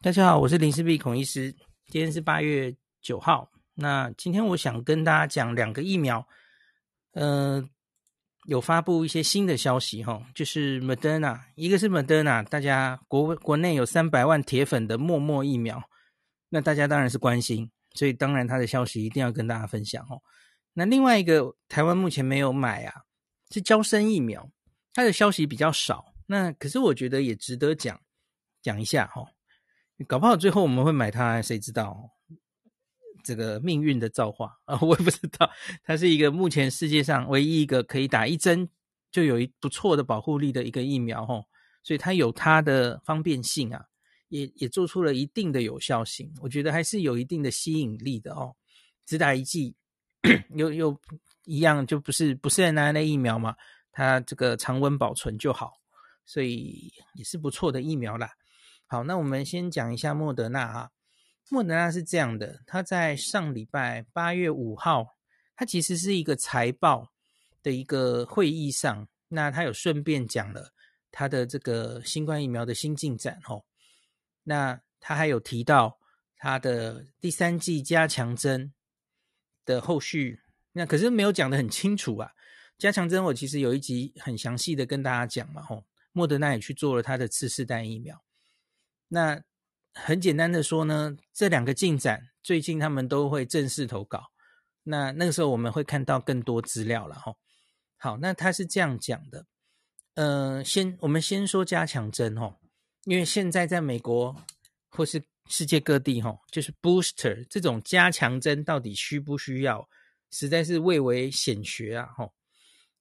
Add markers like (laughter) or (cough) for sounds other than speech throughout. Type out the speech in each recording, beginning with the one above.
大家好，我是林氏璧孔医师。今天是八月九号。那今天我想跟大家讲两个疫苗，呃，有发布一些新的消息哈，就是 Moderna，一个是 Moderna，大家国国内有三百万铁粉的默默疫苗，那大家当然是关心，所以当然它的消息一定要跟大家分享哦。那另外一个台湾目前没有买啊，是娇生疫苗，它的消息比较少，那可是我觉得也值得讲讲一下哈。搞不好最后我们会买它，谁知道？这个命运的造化啊，(laughs) 我也不知道。它是一个目前世界上唯一一个可以打一针就有一不错的保护力的一个疫苗哦，所以它有它的方便性啊，也也做出了一定的有效性。我觉得还是有一定的吸引力的哦。只打一剂，(coughs) 又又一样，就不是不是 mRNA 疫苗嘛，它这个常温保存就好，所以也是不错的疫苗啦。好，那我们先讲一下莫德纳啊。莫德纳是这样的，他在上礼拜八月五号，他其实是一个财报的一个会议上，那他有顺便讲了他的这个新冠疫苗的新进展哦。那他还有提到他的第三剂加强针的后续，那可是没有讲得很清楚啊。加强针我其实有一集很详细的跟大家讲嘛，吼，莫德纳也去做了他的次世代疫苗。那很简单的说呢，这两个进展最近他们都会正式投稿。那那个时候我们会看到更多资料了哈。好，那他是这样讲的，呃，先我们先说加强针哈，因为现在在美国或是世界各地哈，就是 booster 这种加强针到底需不需要，实在是蔚为显学啊哈。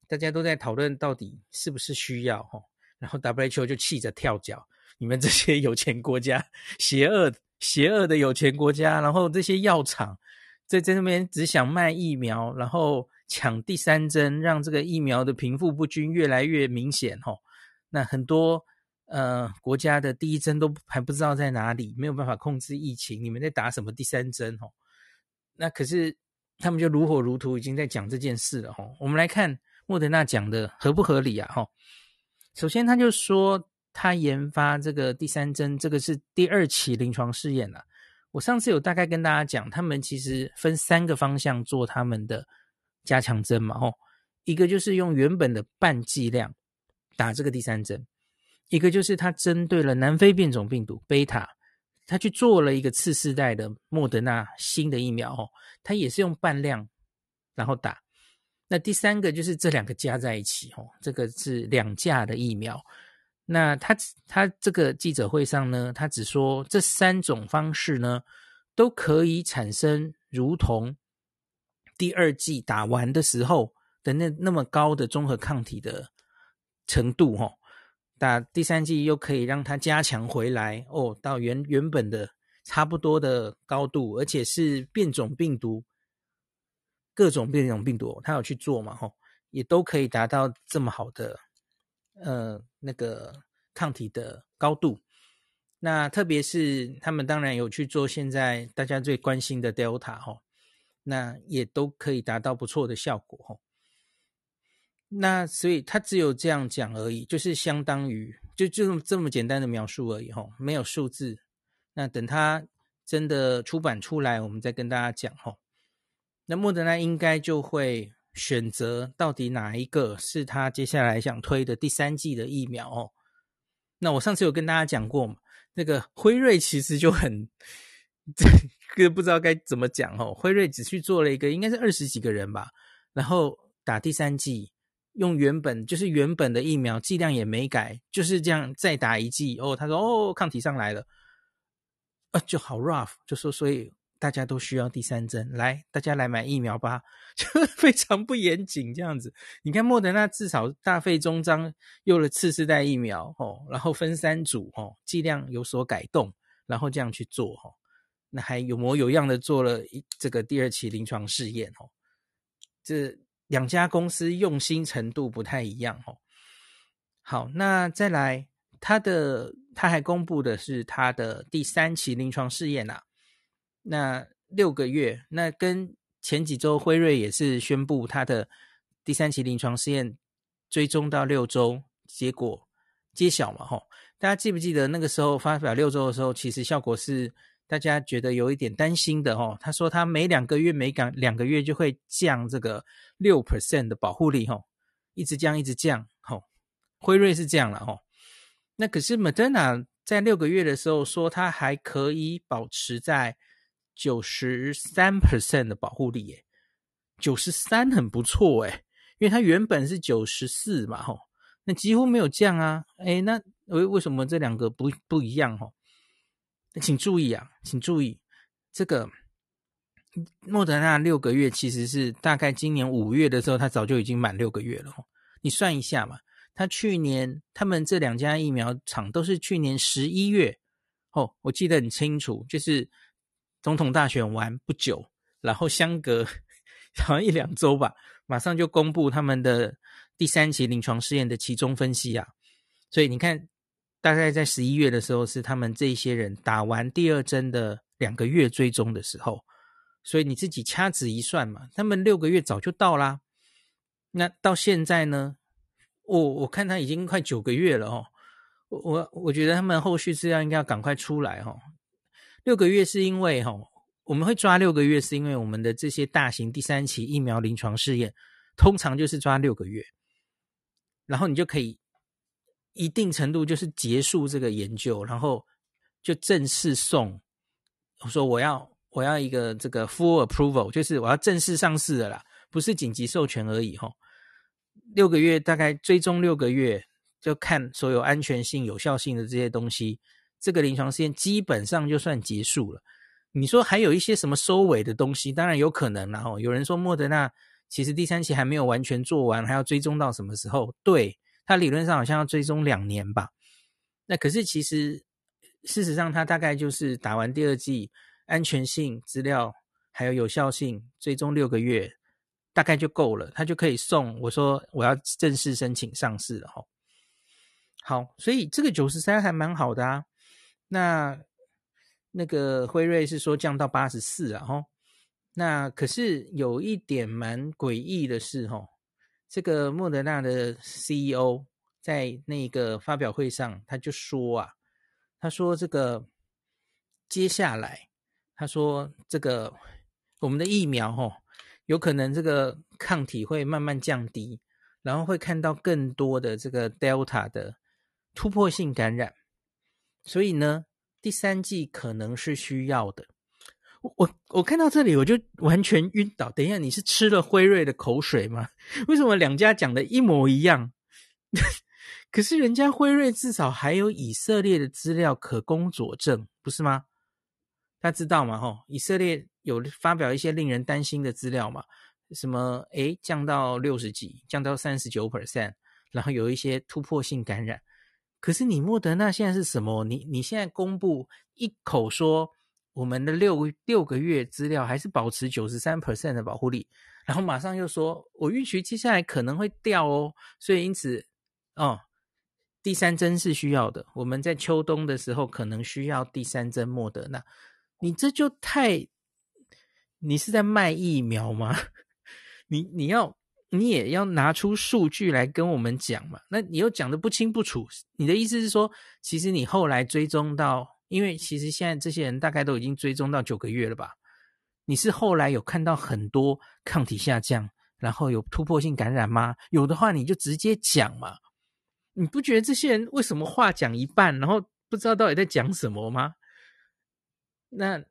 大家都在讨论到底是不是需要哈，然后 WHO 就气着跳脚。你们这些有钱国家，邪恶邪恶的有钱国家，然后这些药厂在在那边只想卖疫苗，然后抢第三针，让这个疫苗的贫富不均越来越明显吼。那很多呃国家的第一针都还不知道在哪里，没有办法控制疫情，你们在打什么第三针吼？那可是他们就如火如荼已经在讲这件事了吼。我们来看莫德纳讲的合不合理啊吼？首先他就说。他研发这个第三针，这个是第二期临床试验了。我上次有大概跟大家讲，他们其实分三个方向做他们的加强针嘛，吼，一个就是用原本的半剂量打这个第三针，一个就是他针对了南非变种病毒贝塔，他去做了一个次世代的莫德纳新的疫苗，哦，他也是用半量然后打。那第三个就是这两个加在一起，哦，这个是两价的疫苗。那他他这个记者会上呢，他只说这三种方式呢都可以产生如同第二季打完的时候的那那么高的综合抗体的程度哦，打第三季又可以让它加强回来哦，到原原本的差不多的高度，而且是变种病毒，各种变种病毒他有去做嘛吼，也都可以达到这么好的。呃，那个抗体的高度，那特别是他们当然有去做现在大家最关心的 Delta 哈，那也都可以达到不错的效果哈。那所以他只有这样讲而已，就是相当于就就这么简单的描述而已哈，没有数字。那等他真的出版出来，我们再跟大家讲哈。那莫德纳应该就会。选择到底哪一个是他接下来想推的第三季的疫苗哦？那我上次有跟大家讲过嘛，那个辉瑞其实就很 (laughs) 这个不知道该怎么讲哦。辉瑞只去做了一个，应该是二十几个人吧，然后打第三剂，用原本就是原本的疫苗剂量也没改，就是这样再打一剂哦。他说哦，抗体上来了，啊，就好 rough，就说所以。大家都需要第三针，来，大家来买疫苗吧，(laughs) 就非常不严谨这样子。你看莫德纳至少大费周章用了次世代疫苗哦，然后分三组哦，剂量有所改动，然后这样去做哦，那还有模有样的做了一这个第二期临床试验哦，这两家公司用心程度不太一样哦。好，那再来，他的他还公布的是他的第三期临床试验啊。那六个月，那跟前几周辉瑞也是宣布他的第三期临床试验追踪到六周，结果揭晓嘛，吼，大家记不记得那个时候发表六周的时候，其实效果是大家觉得有一点担心的哦。他说他每两个月每两两个月就会降这个六 percent 的保护力哦，一直降一直降哦。辉瑞是这样了哦，那可是 Moderna 在六个月的时候说它还可以保持在九十三 percent 的保护力耶，九十三很不错诶，因为它原本是九十四嘛吼。那几乎没有降啊，诶，那为为什么这两个不不一样哈？请注意啊，请注意，这个莫德纳六个月其实是大概今年五月的时候，它早就已经满六个月了。你算一下嘛，它去年他们这两家疫苗厂都是去年十一月哦，我记得很清楚，就是总统大选完不久，然后相隔好像一两周吧，马上就公布他们的。第三期临床试验的期中分析啊，所以你看，大概在十一月的时候是他们这些人打完第二针的两个月追踪的时候，所以你自己掐指一算嘛，他们六个月早就到啦。那到现在呢，我我看他已经快九个月了哦，我我我觉得他们后续资料应该要赶快出来哦。六个月是因为哈，我们会抓六个月是因为我们的这些大型第三期疫苗临床试验通常就是抓六个月。然后你就可以一定程度就是结束这个研究，然后就正式送。我说我要我要一个这个 full approval，就是我要正式上市的啦，不是紧急授权而已哈。六个月大概追踪六个月，就看所有安全性、有效性的这些东西，这个临床试验基本上就算结束了。你说还有一些什么收尾的东西，当然有可能啦。然后有人说莫德纳。其实第三期还没有完全做完，还要追踪到什么时候？对，它理论上好像要追踪两年吧。那可是其实事实上，它大概就是打完第二剂，安全性资料还有有效性追踪六个月，大概就够了，它就可以送。我说我要正式申请上市了哈。好，所以这个九十三还蛮好的啊。那那个辉瑞是说降到八十四啊，哈。那可是有一点蛮诡异的是，吼，这个莫德纳的 CEO 在那个发表会上，他就说啊，他说这个接下来，他说这个我们的疫苗，吼，有可能这个抗体会慢慢降低，然后会看到更多的这个 Delta 的突破性感染，所以呢，第三季可能是需要的。我我看到这里我就完全晕倒。等一下，你是吃了辉瑞的口水吗？(laughs) 为什么两家讲的一模一样？(laughs) 可是人家辉瑞至少还有以色列的资料可供佐证，不是吗？大家知道吗？吼，以色列有发表一些令人担心的资料嘛？什么？诶，降到六十几，降到三十九 percent，然后有一些突破性感染。可是你莫德纳现在是什么？你你现在公布一口说。我们的六六个月资料还是保持九十三 percent 的保护力，然后马上又说，我预期接下来可能会掉哦，所以因此，哦，第三针是需要的。我们在秋冬的时候可能需要第三针莫德纳，你这就太，你是在卖疫苗吗？(laughs) 你你要你也要拿出数据来跟我们讲嘛？那你又讲得不清不楚，你的意思是说，其实你后来追踪到。因为其实现在这些人大概都已经追踪到九个月了吧？你是后来有看到很多抗体下降，然后有突破性感染吗？有的话你就直接讲嘛。你不觉得这些人为什么话讲一半，然后不知道到底在讲什么吗？那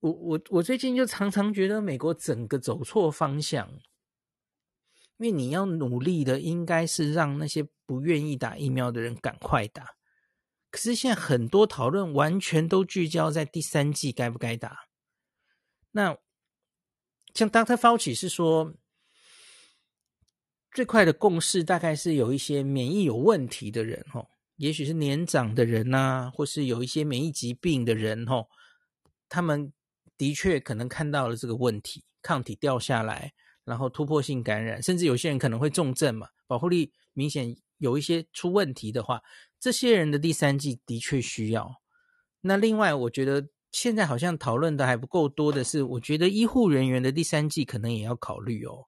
我我我最近就常常觉得美国整个走错方向，因为你要努力的应该是让那些不愿意打疫苗的人赶快打。可是现在很多讨论完全都聚焦在第三季该不该打。那像 Dr. Fauci 是说，最快的共识大概是有一些免疫有问题的人，吼，也许是年长的人呐，或是有一些免疫疾病的人，吼，他们的确可能看到了这个问题，抗体掉下来，然后突破性感染，甚至有些人可能会重症嘛，保护力明显有一些出问题的话。这些人的第三季的确需要。那另外，我觉得现在好像讨论的还不够多的是，我觉得医护人员的第三季可能也要考虑哦，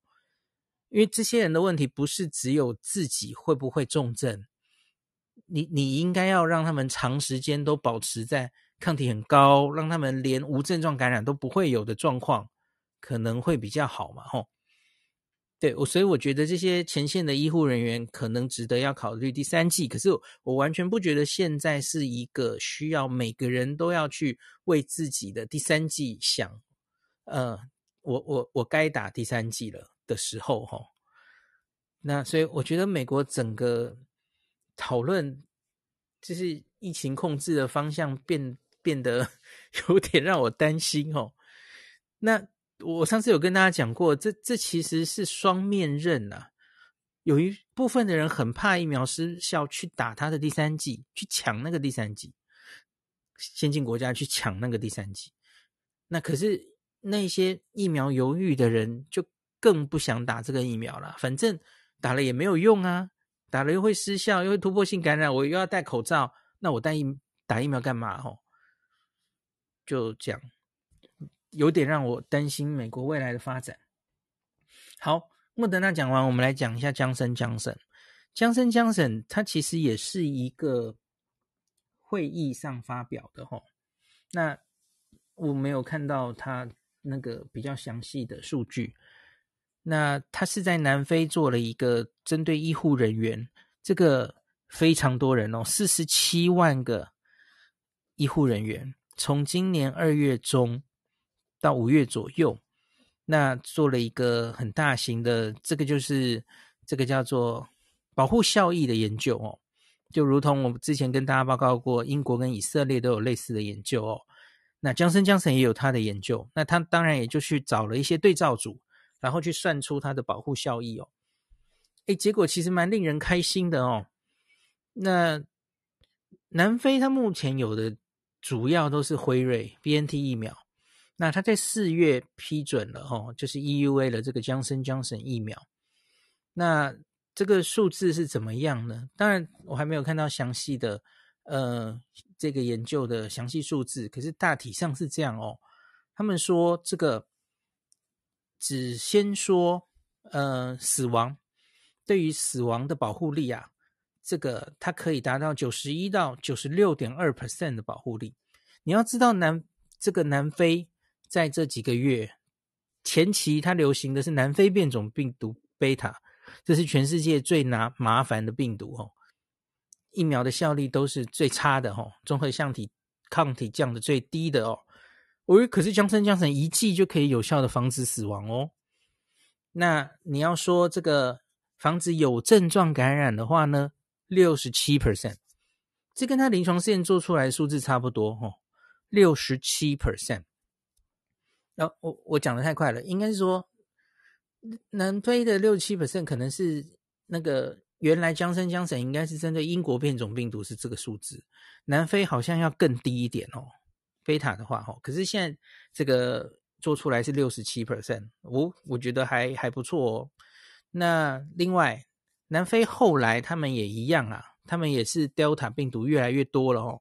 因为这些人的问题不是只有自己会不会重症，你你应该要让他们长时间都保持在抗体很高，让他们连无症状感染都不会有的状况，可能会比较好嘛，吼。对，我所以我觉得这些前线的医护人员可能值得要考虑第三季，可是我，完全不觉得现在是一个需要每个人都要去为自己的第三季想，呃，我我我该打第三季了的时候，吼。那所以我觉得美国整个讨论就是疫情控制的方向变变得 (laughs) 有点让我担心哦。那我上次有跟大家讲过，这这其实是双面刃啊。有一部分的人很怕疫苗失效，去打他的第三剂，去抢那个第三剂，先进国家去抢那个第三剂。那可是那些疫苗犹豫的人就更不想打这个疫苗了，反正。打了也没有用啊，打了又会失效，又会突破性感染，我又要戴口罩，那我戴疫打疫苗干嘛？吼，就这样，有点让我担心美国未来的发展。好，莫德纳讲完，我们来讲一下强生强生。强生强生，它其实也是一个会议上发表的吼，那我没有看到它那个比较详细的数据。那他是在南非做了一个针对医护人员，这个非常多人哦，四十七万个医护人员，从今年二月中到五月左右，那做了一个很大型的，这个就是这个叫做保护效益的研究哦，就如同我们之前跟大家报告过，英国跟以色列都有类似的研究哦，那江森江森也有他的研究，那他当然也就去找了一些对照组。然后去算出它的保护效益哦，诶，结果其实蛮令人开心的哦。那南非它目前有的主要都是辉瑞 BNT 疫苗，那他在四月批准了哦，就是 EUA 的这个 Johnson Johnson 疫苗。那这个数字是怎么样呢？当然我还没有看到详细的呃这个研究的详细数字，可是大体上是这样哦。他们说这个。只先说，呃，死亡对于死亡的保护力啊，这个它可以达到九十一到九十六点二 percent 的保护力。你要知道南这个南非在这几个月前期，它流行的是南非变种病毒贝塔，这是全世界最拿麻烦的病毒哦。疫苗的效力都是最差的哦，综合抗体抗体降的最低的哦。哦，可是江生江生一剂就可以有效的防止死亡哦。那你要说这个防止有症状感染的话呢，六十七 percent，这跟他临床试验做出来的数字差不多哦，六十七 percent。然后我我讲的太快了，应该是说南非的六十七 percent 可能是那个原来江生江省应该是针对英国变种病毒是这个数字，南非好像要更低一点哦。贝塔的话，哈，可是现在这个做出来是六十七 percent，我我觉得还还不错哦。那另外，南非后来他们也一样啊，他们也是 Delta 病毒越来越多了哦，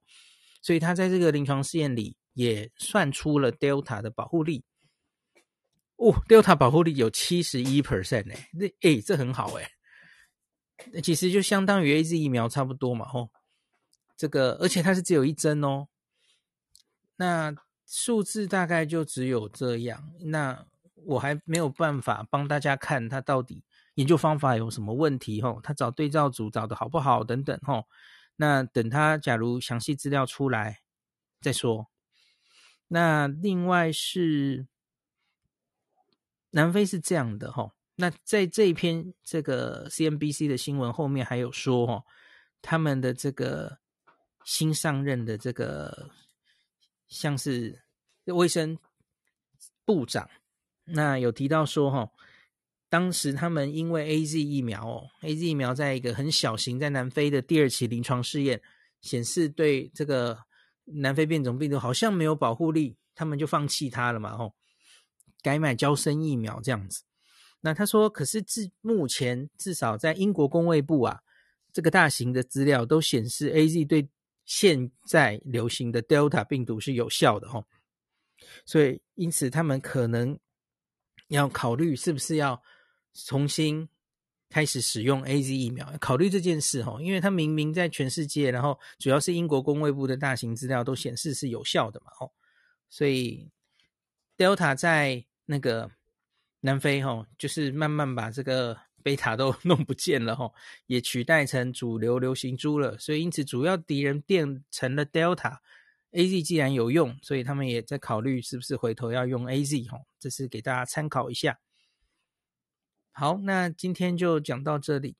所以他在这个临床试验里也算出了 Delta 的保护力。哦，Delta 保护力有七十一 percent 哎，那哎这很好哎，其实就相当于 AZ 疫苗差不多嘛吼。这个而且它是只有一针哦。那数字大概就只有这样，那我还没有办法帮大家看他到底研究方法有什么问题吼，他找对照组找的好不好等等吼。那等他假如详细资料出来再说。那另外是南非是这样的吼，那在这一篇这个 CNBC 的新闻后面还有说吼，他们的这个新上任的这个。像是卫生部长，那有提到说，哈，当时他们因为 AZ 疫苗哦，AZ 疫苗在一个很小型在南非的第二期临床试验显示对这个南非变种病毒好像没有保护力，他们就放弃它了嘛，吼，改买娇生疫苗这样子。那他说，可是至目前至少在英国工卫部啊，这个大型的资料都显示 AZ 对。现在流行的 Delta 病毒是有效的哦，所以因此他们可能要考虑是不是要重新开始使用 AZ 疫苗，考虑这件事哈，因为它明明在全世界，然后主要是英国公卫部的大型资料都显示是有效的嘛，哦，所以 Delta 在那个南非哈，就是慢慢把这个贝塔都弄不见了哈，也取代成主流流行株了，所以因此主要敌人变成了 Delta。AZ 既然有用，所以他们也在考虑是不是回头要用 AZ 哈，这是给大家参考一下。好，那今天就讲到这里。